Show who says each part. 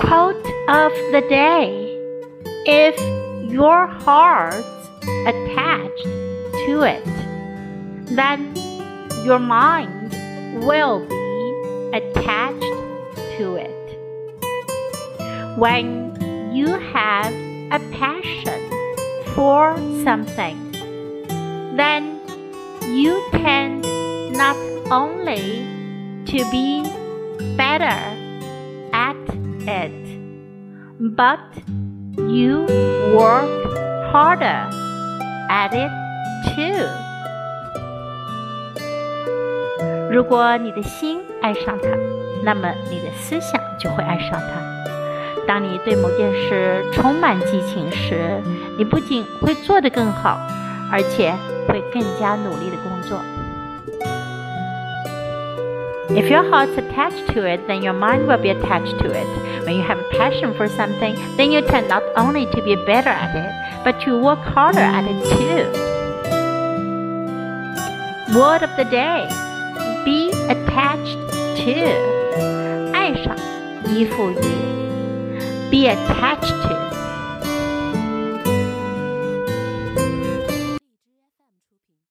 Speaker 1: Quote of the day If your heart's attached to it, then your mind will be attached to it. When you have a passion for something, then you tend not only to be better it, but you work harder at it too. 如果你的心爱上它，那么你的思想就会爱上它。当你对某件事充满激情时，你不仅会做得更好，而且会更加努力的工作。If your heart's attached to it, then your mind will be attached to it. When you have a passion for something, then you tend not only to be better at it, but to work harder at it too. Word of the day be attached to 爱上依附于 be attached to